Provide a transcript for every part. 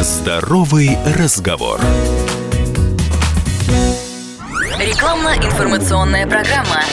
Здоровый разговор. Рекламно-информационная программа.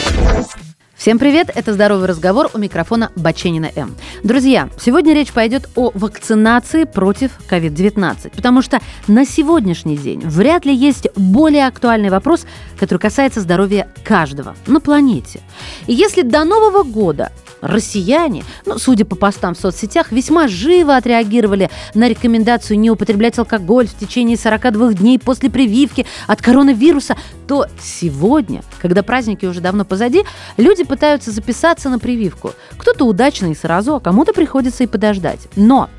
Всем привет, это «Здоровый разговор» у микрофона Баченина М. Друзья, сегодня речь пойдет о вакцинации против COVID-19, потому что на сегодняшний день вряд ли есть более актуальный вопрос, который касается здоровья каждого на планете. И если до Нового года россияне, ну, судя по постам в соцсетях, весьма живо отреагировали на рекомендацию не употреблять алкоголь в течение 42 дней после прививки от коронавируса, то сегодня, когда праздники уже давно позади, люди пытаются записаться на прививку. Кто-то удачно и сразу, а кому-то приходится и подождать. Но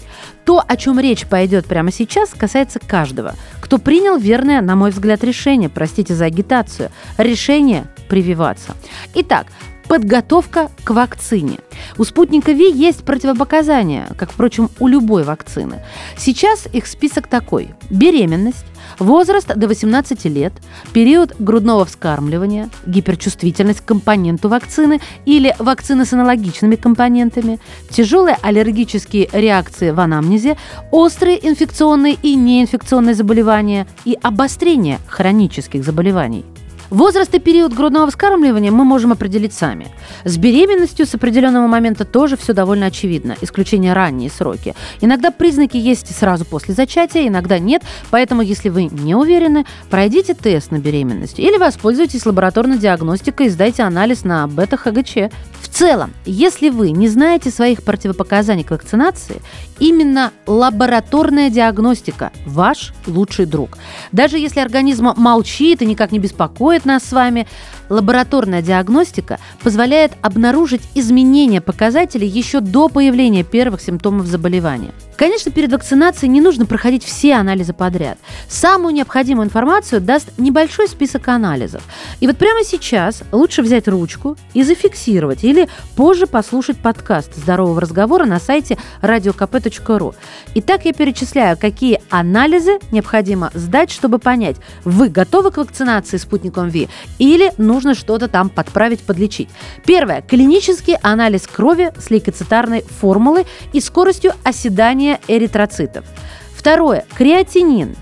то, о чем речь пойдет прямо сейчас, касается каждого, кто принял верное, на мой взгляд, решение, простите за агитацию, решение прививаться. Итак, Подготовка к вакцине. У спутника Ви есть противопоказания, как, впрочем, у любой вакцины. Сейчас их список такой. Беременность, возраст до 18 лет, период грудного вскармливания, гиперчувствительность к компоненту вакцины или вакцины с аналогичными компонентами, тяжелые аллергические реакции в анамнезе, острые инфекционные и неинфекционные заболевания и обострение хронических заболеваний. Возраст и период грудного вскармливания мы можем определить сами. С беременностью с определенного момента тоже все довольно очевидно, исключение ранние сроки. Иногда признаки есть сразу после зачатия, иногда нет, поэтому если вы не уверены, пройдите тест на беременность или воспользуйтесь лабораторной диагностикой и сдайте анализ на бета-ХГЧ. В целом, если вы не знаете своих противопоказаний к вакцинации, именно лабораторная диагностика – ваш лучший друг. Даже если организм молчит и никак не беспокоит нас с вами, лабораторная диагностика позволяет обнаружить изменения показателей еще до появления первых симптомов заболевания – Конечно, перед вакцинацией не нужно проходить все анализы подряд. Самую необходимую информацию даст небольшой список анализов. И вот прямо сейчас лучше взять ручку и зафиксировать или позже послушать подкаст здорового разговора на сайте radiokp.ru. Итак, я перечисляю, какие анализы необходимо сдать, чтобы понять, вы готовы к вакцинации спутником ВИ или нужно что-то там подправить, подлечить. Первое. Клинический анализ крови с лейкоцитарной формулой и скоростью оседания эритроцитов. Второе – креатинин.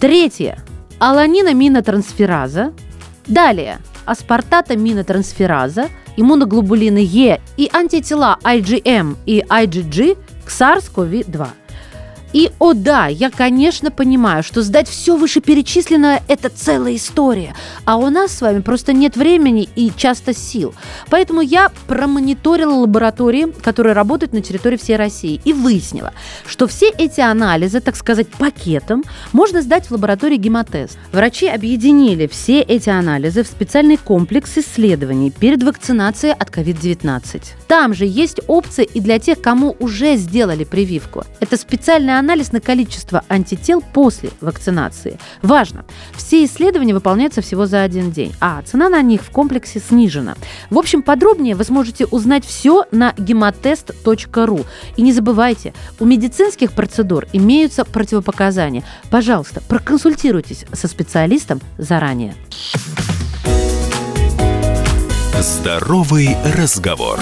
Третье – аланинаминотрансфераза. Далее – аспартатаминотрансфераза, иммуноглобулины Е и антитела IgM и IgG к SARS-CoV-2. И, о да, я, конечно, понимаю, что сдать все вышеперечисленное – это целая история, а у нас с вами просто нет времени и часто сил. Поэтому я промониторила лаборатории, которые работают на территории всей России, и выяснила, что все эти анализы, так сказать, пакетом, можно сдать в лаборатории гемотест. Врачи объединили все эти анализы в специальный комплекс исследований перед вакцинацией от COVID-19. Там же есть опции и для тех, кому уже сделали прививку. Это специальная анализ на количество антител после вакцинации. Важно, все исследования выполняются всего за один день, а цена на них в комплексе снижена. В общем, подробнее вы сможете узнать все на гемотест.ру. И не забывайте, у медицинских процедур имеются противопоказания. Пожалуйста, проконсультируйтесь со специалистом заранее. Здоровый разговор.